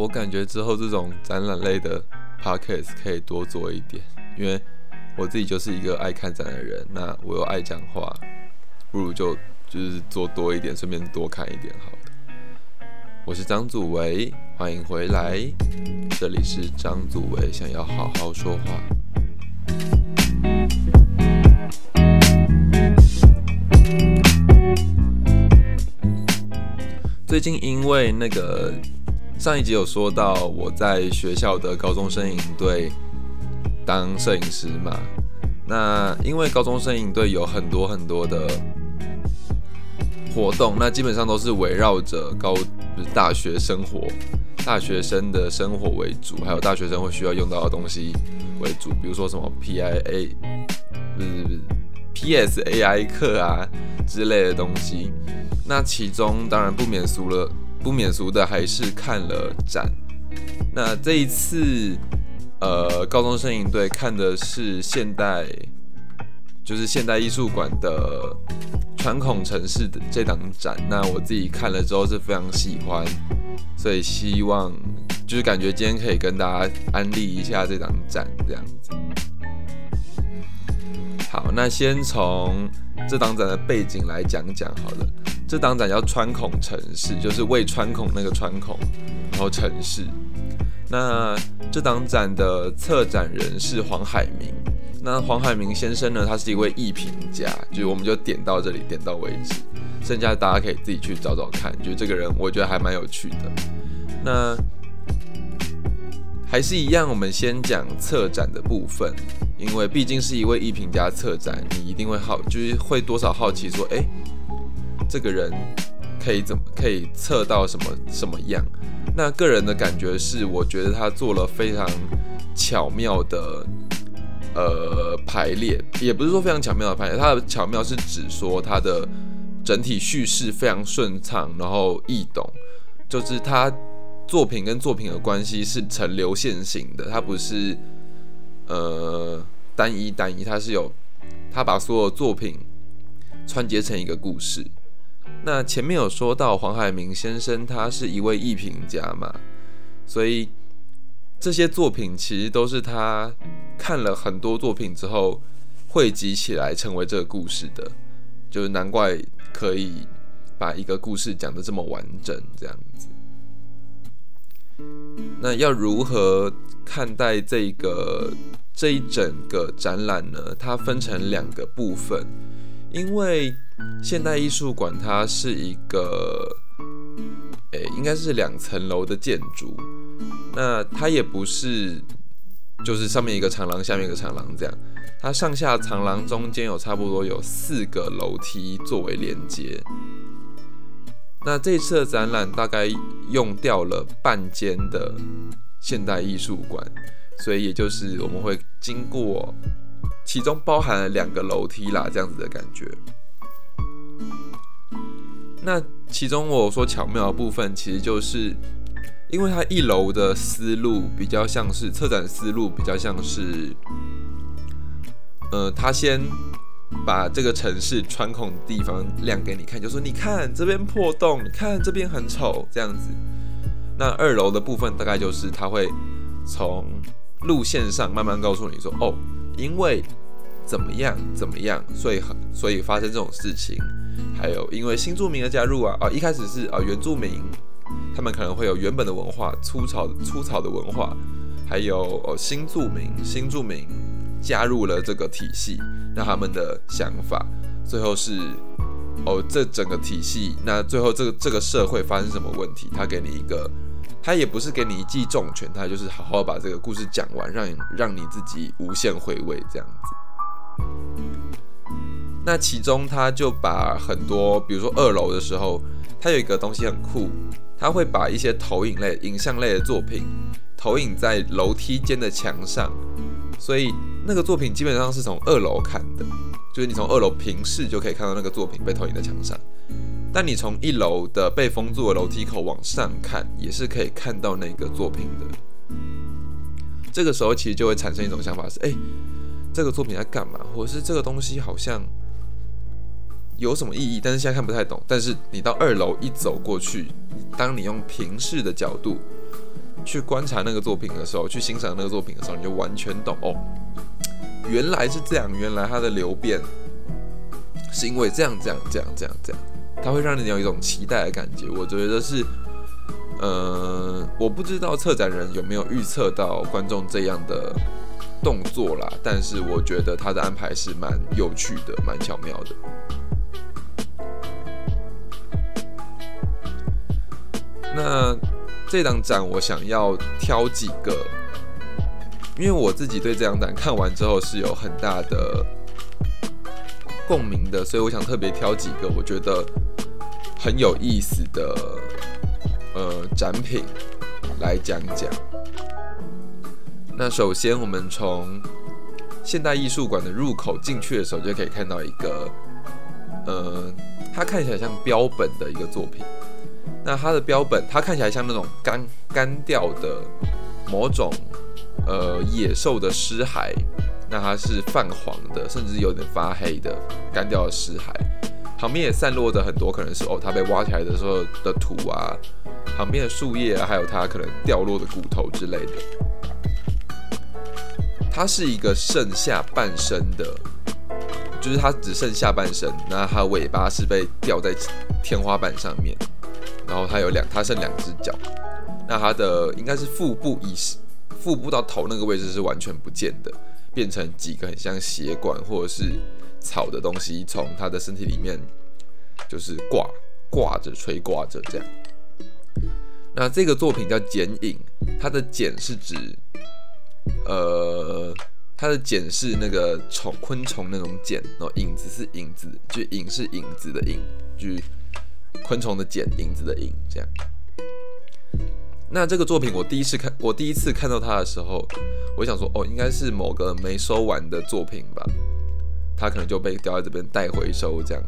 我感觉之后这种展览类的 podcast 可以多做一点，因为我自己就是一个爱看展的人，那我又爱讲话，不如就就是做多一点，顺便多看一点好的。我是张祖维，欢迎回来，这里是张祖维想要好好说话。最近因为那个上一集有说到我在学校的高中生营队当摄影师嘛，那因为高中生营队有很多很多的活动，那基本上都是围绕着高就是大学生活、大学生的生活为主，还有大学生会需要用到的东西为主，比如说什么 PIA 不是不 PSAI 课啊之类的东西。那其中当然不免俗了，不免俗的还是看了展。那这一次，呃，高中生营队看的是现代，就是现代艺术馆的传统城市的这档展。那我自己看了之后是非常喜欢，所以希望就是感觉今天可以跟大家安利一下这档展这样子。好，那先从这档展的背景来讲讲好了。这档展叫穿孔城市，就是为穿孔那个穿孔，然后城市。那这档展的策展人是黄海明。那黄海明先生呢，他是一位艺评家，就我们就点到这里，点到为止。剩下大家可以自己去找找看，就这个人我觉得还蛮有趣的。那还是一样，我们先讲策展的部分，因为毕竟是一位艺评家策展，你一定会好，就是会多少好奇说，哎。这个人可以怎么可以测到什么什么样？那个人的感觉是，我觉得他做了非常巧妙的呃排列，也不是说非常巧妙的排列，他的巧妙是指说他的整体叙事非常顺畅，然后易懂，就是他作品跟作品的关系是呈流线型的，它不是呃单一单一，它是有他把所有作品串接成一个故事。那前面有说到黄海明先生，他是一位艺评家嘛，所以这些作品其实都是他看了很多作品之后汇集起来成为这个故事的，就是难怪可以把一个故事讲得这么完整这样子。那要如何看待这个这一整个展览呢？它分成两个部分。因为现代艺术馆它是一个，诶，应该是两层楼的建筑，那它也不是，就是上面一个长廊，下面一个长廊这样，它上下长廊中间有差不多有四个楼梯作为连接。那这次的展览大概用掉了半间的现代艺术馆，所以也就是我们会经过。其中包含了两个楼梯啦，这样子的感觉。那其中我说巧妙的部分，其实就是因为它一楼的思路比较像是策展思路，比较像是，呃，他先把这个城市穿孔的地方亮给你看，就说你看这边破洞，你看这边很丑，这样子。那二楼的部分大概就是他会从路线上慢慢告诉你说，哦，因为。怎么样？怎么样？所以，所以发生这种事情，还有因为新住民的加入啊，啊，一开始是啊原住民，他们可能会有原本的文化，粗糙粗糙的文化，还有哦新住民，新住民加入了这个体系，那他们的想法，最后是哦这整个体系，那最后这个这个社会发生什么问题？他给你一个，他也不是给你一记重拳，他就是好好把这个故事讲完，让你让你自己无限回味这样子。那其中，他就把很多，比如说二楼的时候，他有一个东西很酷，他会把一些投影类、影像类的作品投影在楼梯间的墙上，所以那个作品基本上是从二楼看的，就是你从二楼平视就可以看到那个作品被投影在墙上。但你从一楼的被封住的楼梯口往上看，也是可以看到那个作品的。这个时候，其实就会产生一种想法是：哎。这个作品在干嘛？或者是这个东西好像有什么意义？但是现在看不太懂。但是你到二楼一走过去，当你用平视的角度去观察那个作品的时候，去欣赏那个作品的时候，你就完全懂哦，原来是这样，原来它的流变是因为这样这样这样这样这样，它会让你有一种期待的感觉。我觉得是，呃，我不知道策展人有没有预测到观众这样的动作啦，但是我觉得他的安排是蛮有趣的，蛮巧妙的。那这档展我想要挑几个，因为我自己对这档展看完之后是有很大的共鸣的，所以我想特别挑几个我觉得很有意思的呃展品来讲讲。那首先我们从现代艺术馆的入口进去的时候，就可以看到一个呃，它看起来像标本的一个作品。那它的标本，它看起来像那种干干掉的某种呃野兽的尸骸，那它是泛黄的，甚至有点发黑的干掉的尸骸，旁边也散落着很多可能是哦它被挖起来的时候的土啊，旁边的树叶啊，还有它可能掉落的骨头之类的。它是一个剩下半身的，就是它只剩下半身，那它尾巴是被吊在天花板上面。然后它有两，它剩两只脚，那它的应该是腹部以腹部到头那个位置是完全不见的，变成几个很像血管或者是草的东西从它的身体里面就是挂挂着垂挂着这样。那这个作品叫剪影，它的剪是指呃它的茧是那个虫昆虫那种茧，然后影子是影子，就影是影子的影，就。昆虫的茧，影子的影，这样。那这个作品我第一次看，我第一次看到它的时候，我想说，哦，应该是某个没收完的作品吧，它可能就被叼在这边待回收这样。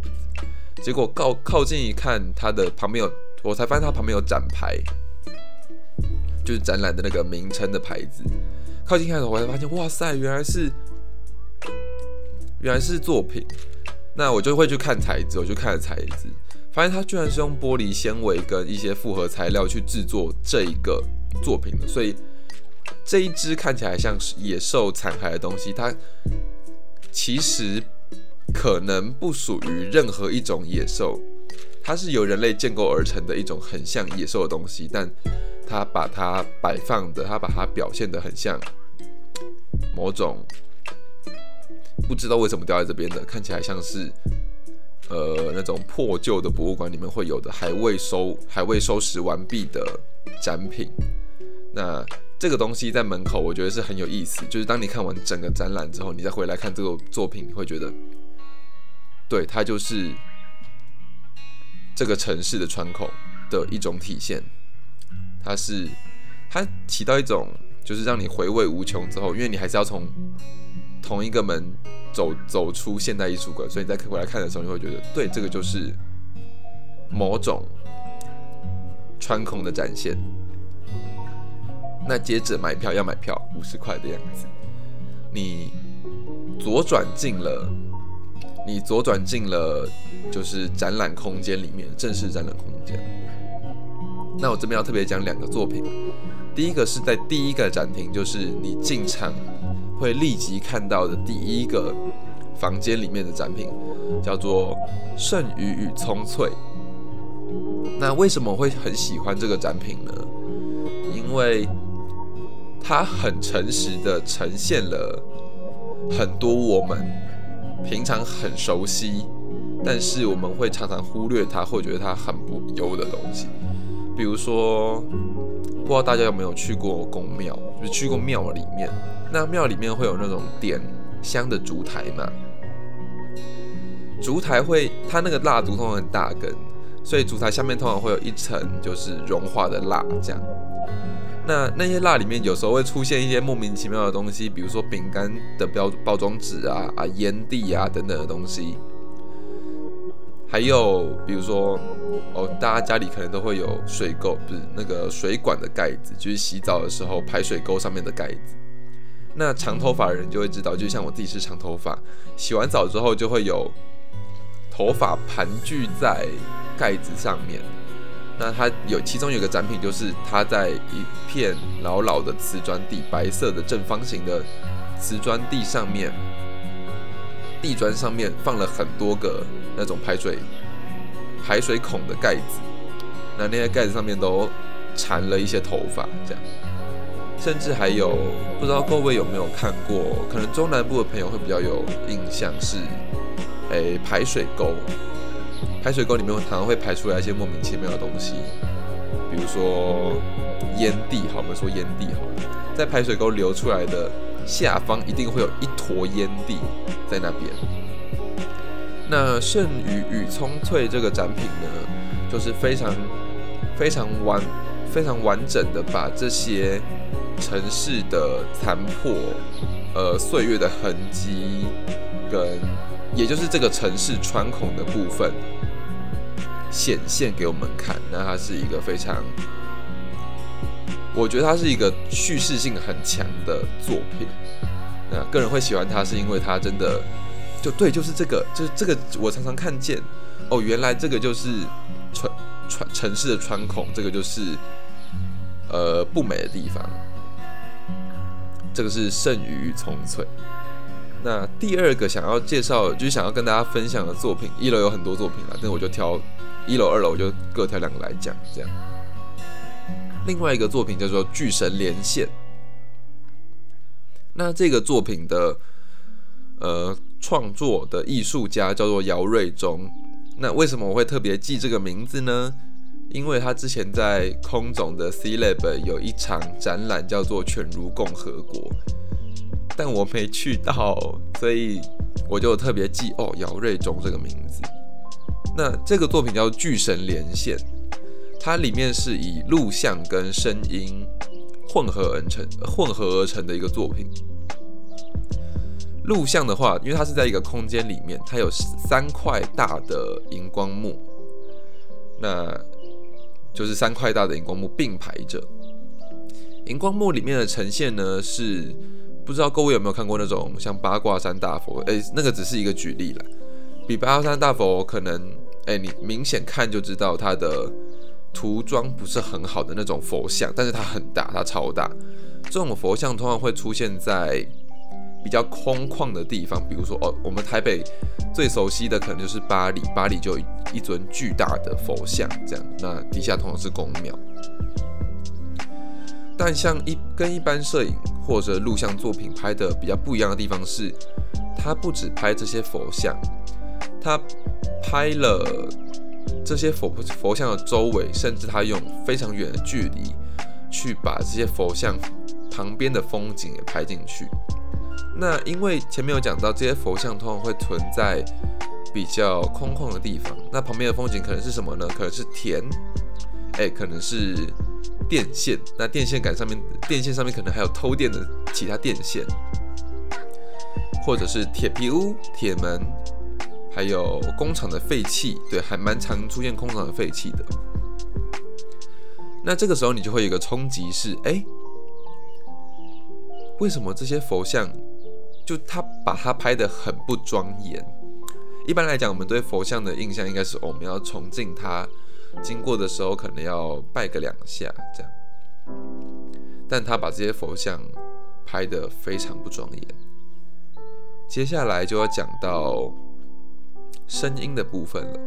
结果靠靠近一看，它的旁边有，我才发现它旁边有展牌，就是展览的那个名称的牌子。靠近看的时候，我才发现，哇塞，原来是，原来是作品。那我就会去看材质，我就看了材质。发现它居然是用玻璃纤维跟一些复合材料去制作这一个作品的，所以这一只看起来像是野兽残骸的东西，它其实可能不属于任何一种野兽，它是由人类建构而成的一种很像野兽的东西，但它把它摆放的，它把它表现的很像某种不知道为什么掉在这边的，看起来像是。呃，那种破旧的博物馆里面会有的还未收、还未收拾完毕的展品，那这个东西在门口，我觉得是很有意思。就是当你看完整个展览之后，你再回来看这个作品，你会觉得，对，它就是这个城市的窗口的一种体现。它是它起到一种，就是让你回味无穷之后，因为你还是要从同一个门。走走出现代艺术馆，所以你再回来看的时候，你会觉得，对，这个就是某种穿孔的展现。那接着买票要买票，五十块的样子。你左转进了，你左转进了，就是展览空间里面正式展览空间。那我这边要特别讲两个作品，第一个是在第一个展厅，就是你进场。会立即看到的第一个房间里面的展品叫做《剩余与葱翠》。那为什么会很喜欢这个展品呢？因为它很诚实的呈现了很多我们平常很熟悉，但是我们会常常忽略它，或觉得它很不优的东西。比如说，不知道大家有没有去过宫庙，就是去过庙里面。那庙里面会有那种点香的烛台嘛？烛台会，它那个蜡烛通常很大根，所以烛台下面通常会有一层就是融化的蜡，这样。那那些蜡里面有时候会出现一些莫名其妙的东西，比如说饼干的标包装纸啊、啊烟蒂啊等等的东西。还有比如说，哦，大家家里可能都会有水垢，不是那个水管的盖子，就是洗澡的时候排水沟上面的盖子。那长头发的人就会知道，就像我自己是长头发，洗完澡之后就会有头发盘踞在盖子上面。那它有其中有个展品，就是它在一片老老的瓷砖地，白色的正方形的瓷砖地上面，地砖上面放了很多个那种排水排水孔的盖子，那那些盖子上面都缠了一些头发，这样，甚至还有不知道各位有没有看过，可能中南部的朋友会比较有印象是，诶排水沟。排水沟里面常常会排出来一些莫名其妙的东西，比如说烟蒂，好，我们说烟蒂好，在排水沟流出来的下方一定会有一坨烟蒂在那边。那剩余与葱翠这个展品呢，就是非常非常完非常完整的把这些城市的残破、呃岁月的痕迹，跟也就是这个城市穿孔的部分。显现给我们看，那它是一个非常，我觉得它是一个叙事性很强的作品。那个人会喜欢它，是因为它真的就对，就是这个，就是这个，我常常看见哦，原来这个就是穿穿城市的穿孔，这个就是呃不美的地方。这个是剩余葱翠。那第二个想要介绍，就是想要跟大家分享的作品，一楼有很多作品了，但我就挑。一楼、二楼就各挑两个来讲，这样。另外一个作品叫做《巨神连线》，那这个作品的呃创作的艺术家叫做姚瑞忠。那为什么我会特别记这个名字呢？因为他之前在空总的 C Lab 有一场展览叫做《犬儒共和国》，但我没去到，所以我就特别记哦姚瑞忠这个名字。那这个作品叫《巨神连线》，它里面是以录像跟声音混合而成、混合而成的一个作品。录像的话，因为它是在一个空间里面，它有三块大的荧光幕，那就是三块大的荧光幕并排着。荧光幕里面的呈现呢，是不知道各位有没有看过那种像八卦山大佛？诶，那个只是一个举例了。比八卦山大佛可能，哎，你明显看就知道它的涂装不是很好的那种佛像，但是它很大，它超大。这种佛像通常会出现在比较空旷的地方，比如说哦，我们台北最熟悉的可能就是巴黎，巴黎就有一尊巨大的佛像，这样，那底下通常是公庙。但像一跟一般摄影或者录像作品拍的比较不一样的地方是，它不只拍这些佛像。他拍了这些佛佛像的周围，甚至他用非常远的距离去把这些佛像旁边的风景也拍进去。那因为前面有讲到，这些佛像通常会存在比较空旷的地方，那旁边的风景可能是什么呢？可能是田，哎，可能是电线。那电线杆上面，电线上面可能还有偷电的其他电线，或者是铁皮屋、铁门。还有工厂的废气，对，还蛮常出现工厂的废气的。那这个时候你就会有一个冲击是，哎，为什么这些佛像就他把它拍的很不庄严？一般来讲，我们对佛像的印象应该是，我们要崇敬它，经过的时候可能要拜个两下这样。但他把这些佛像拍的非常不庄严。接下来就要讲到。声音的部分了，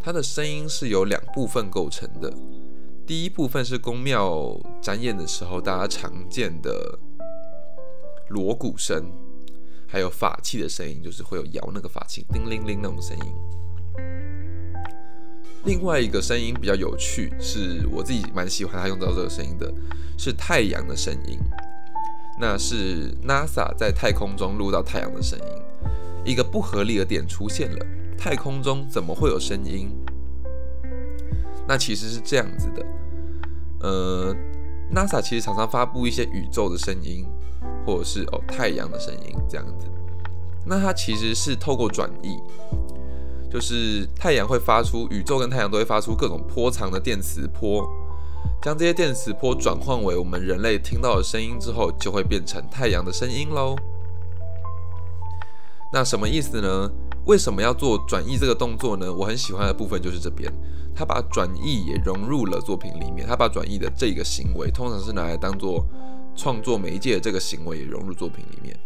它的声音是由两部分构成的。第一部分是宫庙展演的时候大家常见的锣鼓声，还有法器的声音，就是会有摇那个法器叮铃铃那种声音。另外一个声音比较有趣，是我自己蛮喜欢他用到这个声音的，是太阳的声音。那是 NASA 在太空中录到太阳的声音。一个不合理的点出现了，太空中怎么会有声音？那其实是这样子的，呃，NASA 其实常常发布一些宇宙的声音，或者是哦太阳的声音这样子。那它其实是透过转译，就是太阳会发出，宇宙跟太阳都会发出各种波长的电磁波，将这些电磁波转换为我们人类听到的声音之后，就会变成太阳的声音喽。那什么意思呢？为什么要做转译这个动作呢？我很喜欢的部分就是这边，他把转译也融入了作品里面。他把转译的这个行为，通常是拿来当做创作媒介的这个行为，也融入作品里面。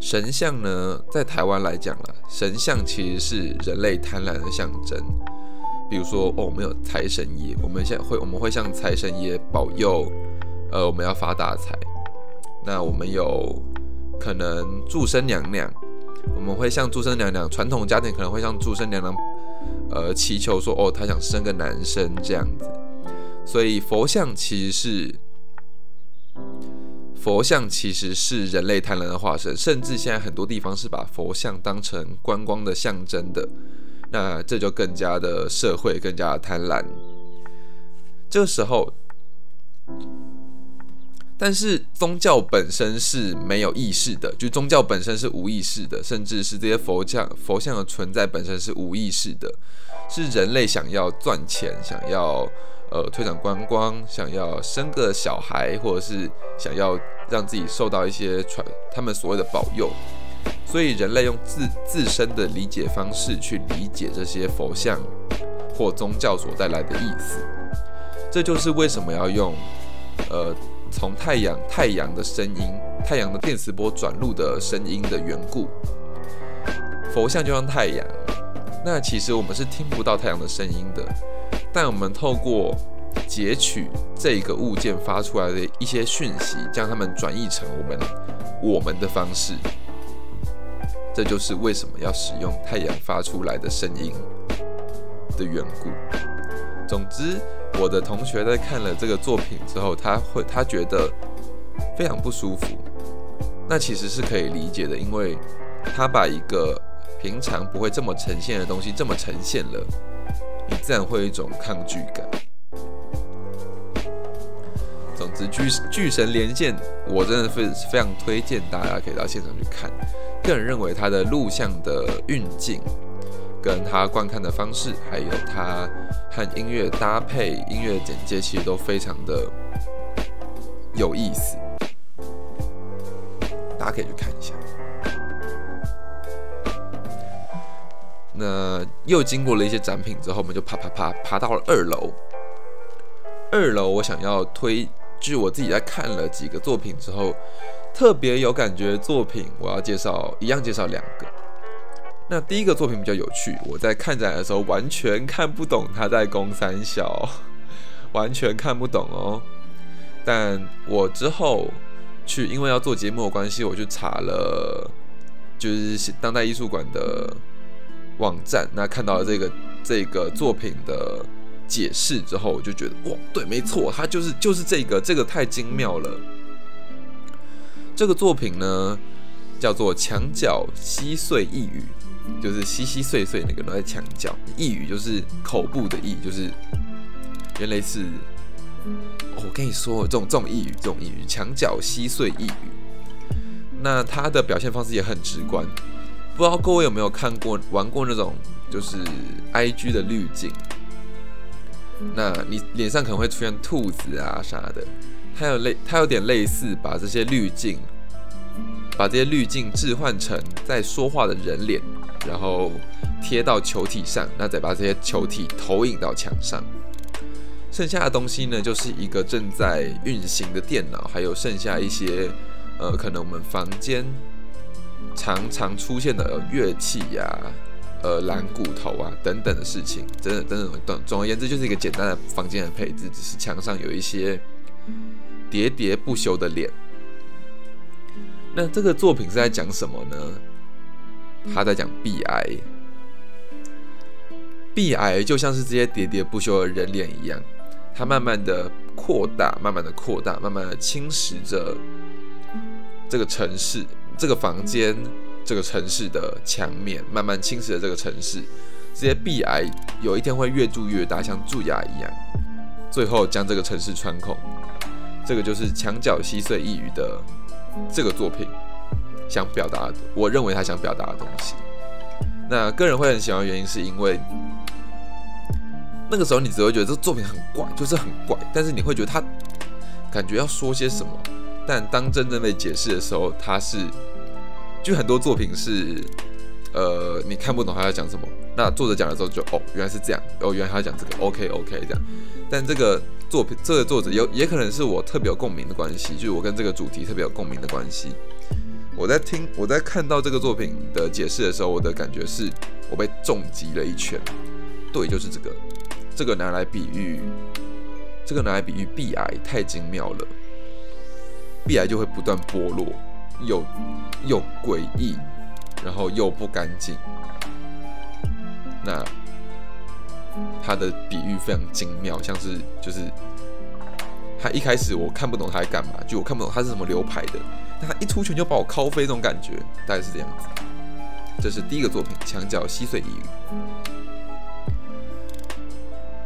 神像呢，在台湾来讲啦，神像其实是人类贪婪的象征。比如说，哦，我们有财神爷，我们现在会我们会向财神爷保佑，呃，我们要发大财。那我们有可能祝生娘娘。我们会向祝生娘娘，传统家庭可能会向祝生娘娘，呃，祈求说，哦，她想生个男生这样子。所以佛像其实是佛像其实是人类贪婪的化身，甚至现在很多地方是把佛像当成观光的象征的。那这就更加的社会，更加贪婪。这时候。但是宗教本身是没有意识的，就宗教本身是无意识的，甚至是这些佛像佛像的存在本身是无意识的，是人类想要赚钱，想要呃推广观光，想要生个小孩，或者是想要让自己受到一些传他们所谓的保佑，所以人类用自自身的理解方式去理解这些佛像或宗教所带来的意思，这就是为什么要用呃。从太阳太阳的声音，太阳的电磁波转录的声音的缘故，佛像就像太阳。那其实我们是听不到太阳的声音的，但我们透过截取这个物件发出来的一些讯息，将它们转译成我们我们的方式。这就是为什么要使用太阳发出来的声音的缘故。总之。我的同学在看了这个作品之后，他会他觉得非常不舒服。那其实是可以理解的，因为他把一个平常不会这么呈现的东西这么呈现了，你自然会有一种抗拒感。总之，巨巨神连线，我真的非非常推荐大家可以到现场去看。个人认为他的录像的运镜。跟他观看的方式，还有他和音乐搭配、音乐简介，其实都非常的有意思，大家可以去看一下。那又经过了一些展品之后，我们就爬爬爬爬到了二楼。二楼，我想要推，据我自己在看了几个作品之后，特别有感觉的作品，我要介绍，一样介绍两个。那第一个作品比较有趣，我在看展的时候完全看不懂他在攻三小，完全看不懂哦。但我之后去，因为要做节目的关系，我去查了，就是当代艺术馆的网站，那看到了这个这个作品的解释之后，我就觉得哇，对，没错，它就是就是这个，这个太精妙了。这个作品呢，叫做《墙角稀碎一语》。就是稀稀碎碎那个都在墙角，一语就是口部的意，就是原来是，我跟你说，这种这种一语，这种一语，墙角稀碎一语，那它的表现方式也很直观。不知道各位有没有看过玩过那种就是 I G 的滤镜？那你脸上可能会出现兔子啊啥的，它有类，它有点类似把这些滤镜，把这些滤镜置换成在说话的人脸。然后贴到球体上，那再把这些球体投影到墙上。剩下的东西呢，就是一个正在运行的电脑，还有剩下一些呃，可能我们房间常常出现的乐器呀、呃，蓝骨头啊等等的事情。等等等等，总总而言之，就是一个简单的房间的配置，只是墙上有一些喋喋不休的脸。那这个作品是在讲什么呢？他在讲壁癌，壁癌就像是这些喋喋不休的人脸一样，它慢慢的扩大，慢慢的扩大，慢慢的侵蚀着这个城市、这个房间、这个城市的墙面，慢慢侵蚀着这个城市。这些壁癌有一天会越蛀越大，像蛀牙一样，最后将这个城市穿孔。这个就是墙角稀碎一隅的这个作品。想表达，我认为他想表达的东西。那个人会很喜欢，原因是因为那个时候你只会觉得这作品很怪，就是很怪。但是你会觉得他感觉要说些什么，但当真正被解释的时候，他是就很多作品是，呃，你看不懂他在讲什么，那作者讲的时候就哦，原来是这样，哦，原来他讲这个，OK OK 这样。但这个作品，这个作者有也可能是我特别有共鸣的关系，就是我跟这个主题特别有共鸣的关系。我在听，我在看到这个作品的解释的时候，我的感觉是我被重击了一拳。对，就是这个，这个拿来比喻，这个拿来比喻壁癌太精妙了，壁癌就会不断剥落，又又诡异，然后又不干净。那他的比喻非常精妙，像是就是他一开始我看不懂他在干嘛，就我看不懂他是什么流派的。他一出拳就把我敲飞，这种感觉大概是这样子。这是第一个作品《墙角稀碎异语》。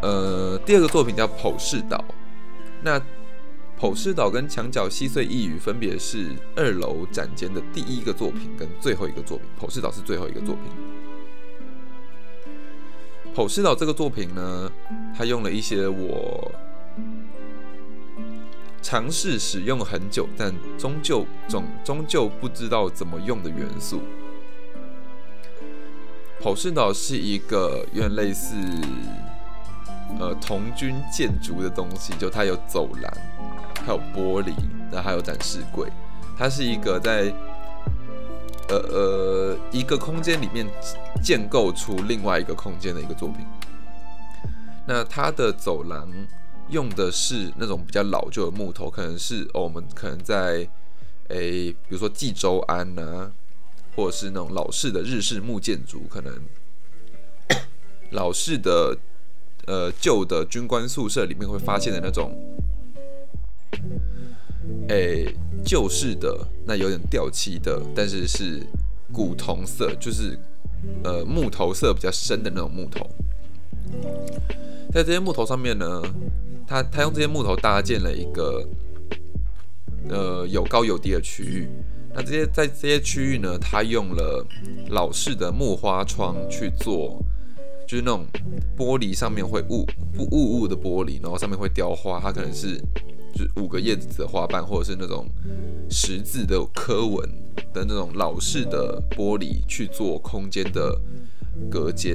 呃，第二个作品叫《剖视岛》。那《剖视岛》跟《墙角稀碎异语》分别是二楼展间的第一个作品跟最后一个作品，《剖视岛》是最后一个作品。《剖视岛》这个作品呢，它用了一些我。尝试使用很久，但终究总终究不知道怎么用的元素。普世岛是一个有点类似呃童军建筑的东西，就它有走廊，还有玻璃，那还有展示柜。它是一个在呃呃一个空间里面建构出另外一个空间的一个作品。那它的走廊。用的是那种比较老旧的木头，可能是，我们可能在诶，比如说济州安呐，或者是那种老式的日式木建筑，可能 老式的呃旧的军官宿舍里面会发现的那种诶旧式的那有点掉漆的，但是是古铜色，就是呃木头色比较深的那种木头，在这些木头上面呢。他他用这些木头搭建了一个，呃，有高有低的区域。那这些在这些区域呢，他用了老式的木花窗去做，就是那种玻璃上面会雾不雾雾的玻璃，然后上面会雕花。它可能是就是五个叶子的花瓣，或者是那种十字的刻纹的那种老式的玻璃去做空间的隔间。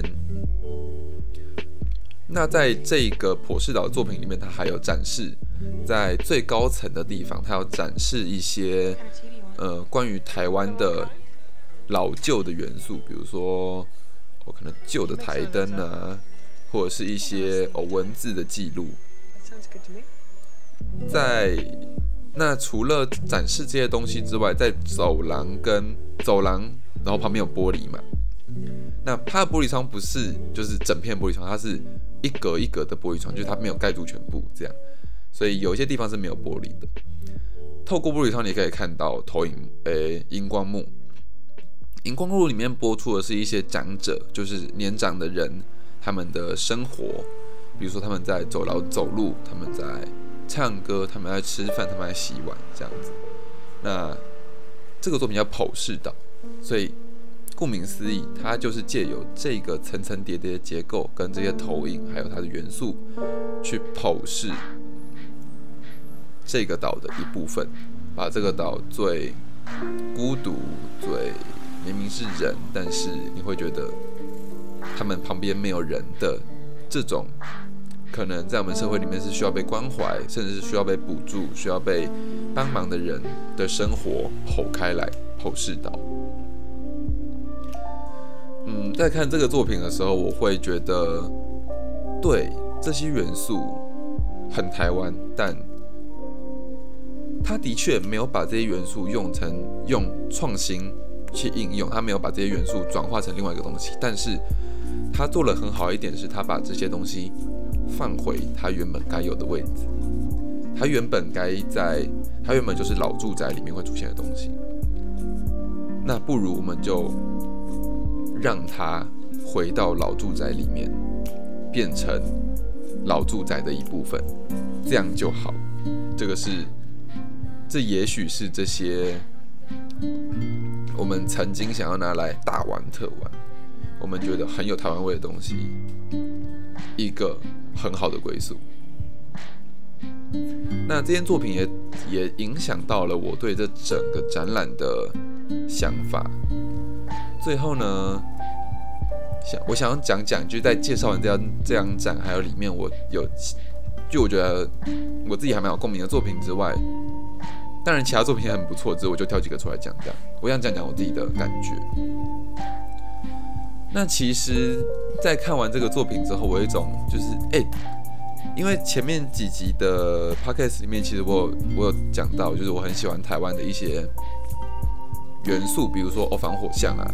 那在这个普世岛的作品里面，它还有展示在最高层的地方，它要展示一些呃关于台湾的老旧的元素，比如说我可能旧的台灯啊，或者是一些哦文字的记录。在那除了展示这些东西之外，在走廊跟走廊，然后旁边有玻璃嘛。那它的玻璃窗不是就是整片玻璃窗，它是一格一格的玻璃窗，就是它没有盖住全部这样，所以有一些地方是没有玻璃的。透过玻璃窗，你可以看到投影，诶，荧光幕。荧光幕里面播出的是一些长者，就是年长的人他们的生活，比如说他们在走廊走路，他们在唱歌，他们在吃饭，他们在洗碗这样子。那这个作品叫剖视岛，所以。顾名思义，它就是借由这个层层叠叠的结构跟这些投影，还有它的元素，去剖视这个岛的一部分，把这个岛最孤独、最明明是人，但是你会觉得他们旁边没有人的这种，可能在我们社会里面是需要被关怀，甚至是需要被补助、需要被帮忙的人的生活剖开来剖视岛。嗯，在看这个作品的时候，我会觉得，对这些元素很台湾，但他的确没有把这些元素用成用创新去应用，他没有把这些元素转化成另外一个东西。但是他做了很好一点，是他把这些东西放回他原本该有的位置。他原本该在，他原本就是老住宅里面会出现的东西。那不如我们就。让它回到老住宅里面，变成老住宅的一部分，这样就好。这个是，这也许是这些我们曾经想要拿来大玩特玩，我们觉得很有台湾味的东西，一个很好的归宿。那这件作品也也影响到了我对这整个展览的想法。最后呢，我想要讲讲，就是在介绍完这张这样展，还有里面我有，就我觉得我自己还蛮有共鸣的作品之外，当然其他作品也很不错，之后我就挑几个出来讲讲。我想讲讲我自己的感觉。那其实，在看完这个作品之后，我有一种就是哎。因为前面几集的 podcast 里面，其实我有我有讲到，就是我很喜欢台湾的一些元素，比如说哦防火巷啊，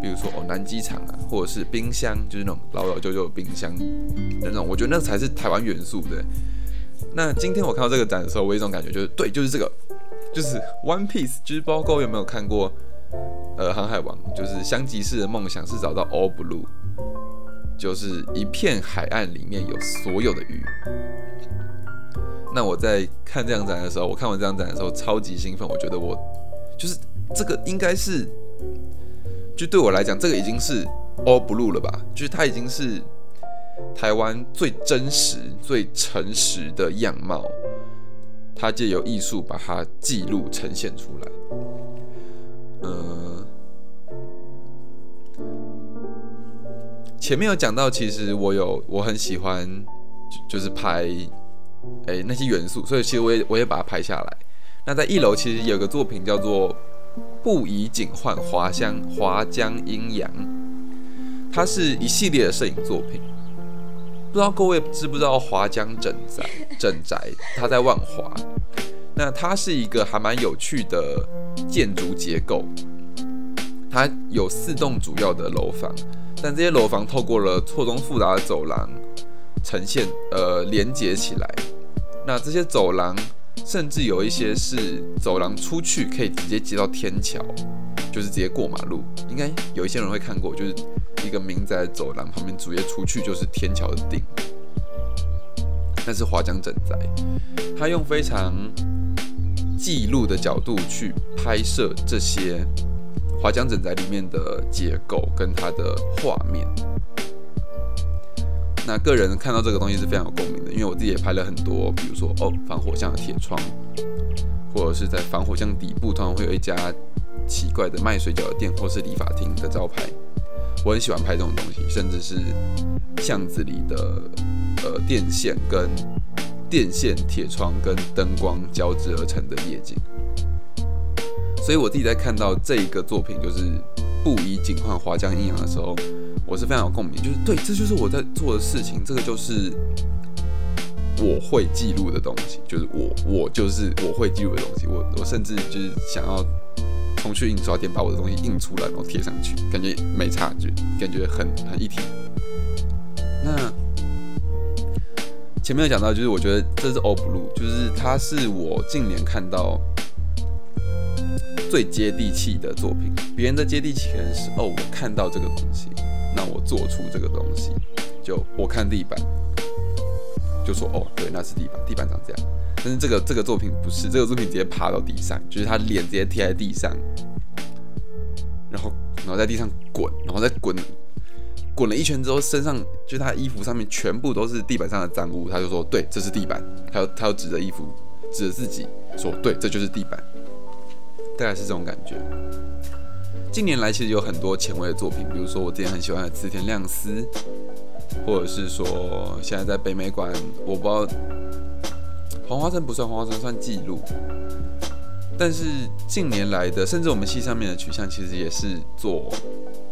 比如说哦南机场啊，或者是冰箱，就是那种老老旧旧的冰箱那种，我觉得那才是台湾元素的。那今天我看到这个展的时候，我有一种感觉，就是对，就是这个，就是 One Piece，就是包括有没有看过呃航海王，就是香吉士的梦想是找到 All Blue。就是一片海岸里面有所有的鱼。那我在看这张展的时候，我看完这张展的时候超级兴奋。我觉得我就是这个应该是，就对我来讲，这个已经是 all blue 了吧？就是它已经是台湾最真实、最诚实的样貌。它借由艺术把它记录呈现出来。嗯。前面有讲到，其实我有我很喜欢，就是拍，哎那些元素，所以其实我也我也把它拍下来。那在一楼其实有个作品叫做《不以景换华香华江阴阳》，它是一系列的摄影作品。不知道各位知不知道华江镇宅镇宅，它在万华。那它是一个还蛮有趣的建筑结构，它有四栋主要的楼房。但这些楼房透过了错综复杂的走廊呈现，呃，连接起来。那这些走廊甚至有一些是走廊出去可以直接接到天桥，就是直接过马路。应该有一些人会看过，就是一个民宅走廊旁边直接出去就是天桥的顶。那是华江整宅，他用非常记录的角度去拍摄这些。华江整宅里面的结构跟它的画面，那个人看到这个东西是非常有共鸣的，因为我自己也拍了很多，比如说哦防火巷的铁窗，或者是在防火巷底部，通常会有一家奇怪的卖水饺的店，或是理发厅的招牌。我很喜欢拍这种东西，甚至是巷子里的呃电线跟电线、铁窗跟灯光交织而成的夜景。所以我自己在看到这一个作品，就是不以景换华江阴阳的时候，我是非常有共鸣。就是对，这就是我在做的事情，这个就是我会记录的东西，就是我，我就是我会记录的东西。我，我甚至就是想要冲去印刷店把我的东西印出来，然后贴上去，感觉没差距，感觉很很一体。那前面有讲到，就是我觉得这是 All Blue，就是它是我近年看到。最接地气的作品，别人的接地气可能是哦，我看到这个东西，那我做出这个东西，就我看地板，就说哦，对，那是地板，地板长这样。但是这个这个作品不是，这个作品直接爬到地上，就是他脸直接贴在地上，然后然后在地上滚，然后再滚，滚了一圈之后，身上就是他衣服上面全部都是地板上的脏污，他就说对，这是地板，他要他要指着衣服，指着自己说对，这就是地板。大概是这种感觉。近年来其实有很多前卫的作品，比如说我之前很喜欢的刺田亮司，或者是说现在在北美馆，我不知道黄花城不算黄花城，算记录。但是近年来的，甚至我们戏上面的取向，其实也是做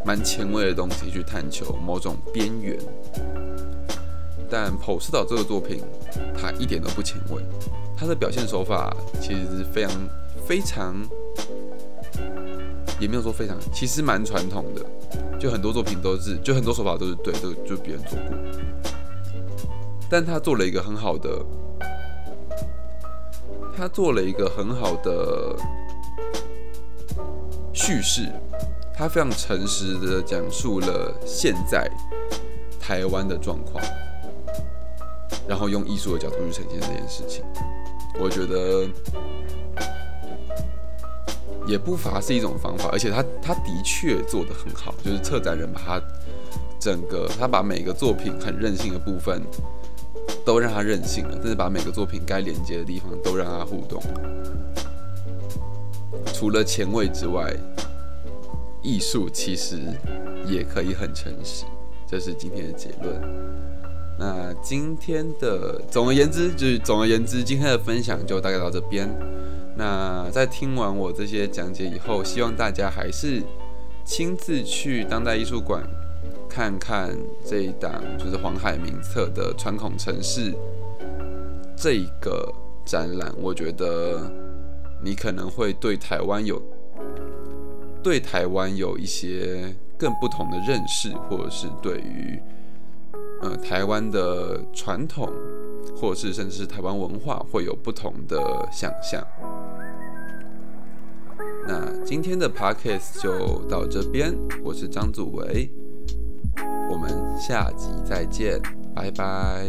蛮前卫的东西去探求某种边缘。但普斯岛这个作品，它一点都不前卫，它的表现手法其实是非常非常。也没有说非常，其实蛮传统的，就很多作品都是，就很多手法都是对，都就别人做过，但他做了一个很好的，他做了一个很好的叙事，他非常诚实的讲述了现在台湾的状况，然后用艺术的角度去呈现这件事情，我觉得。也不乏是一种方法，而且他他的确做得很好，就是策展人把他整个他把每个作品很任性的部分都让他任性了，但是把每个作品该连接的地方都让他互动了。除了前卫之外，艺术其实也可以很诚实，这是今天的结论。那今天的总而言之，就是总而言之，今天的分享就大概到这边。那在听完我这些讲解以后，希望大家还是亲自去当代艺术馆看看这一档，就是黄海明策的《传统城市》这一个展览。我觉得你可能会对台湾有对台湾有一些更不同的认识，或者是对于呃台湾的传统，或是甚至是台湾文化，会有不同的想象。那今天的 podcast 就到这边，我是张祖维，我们下集再见，拜拜。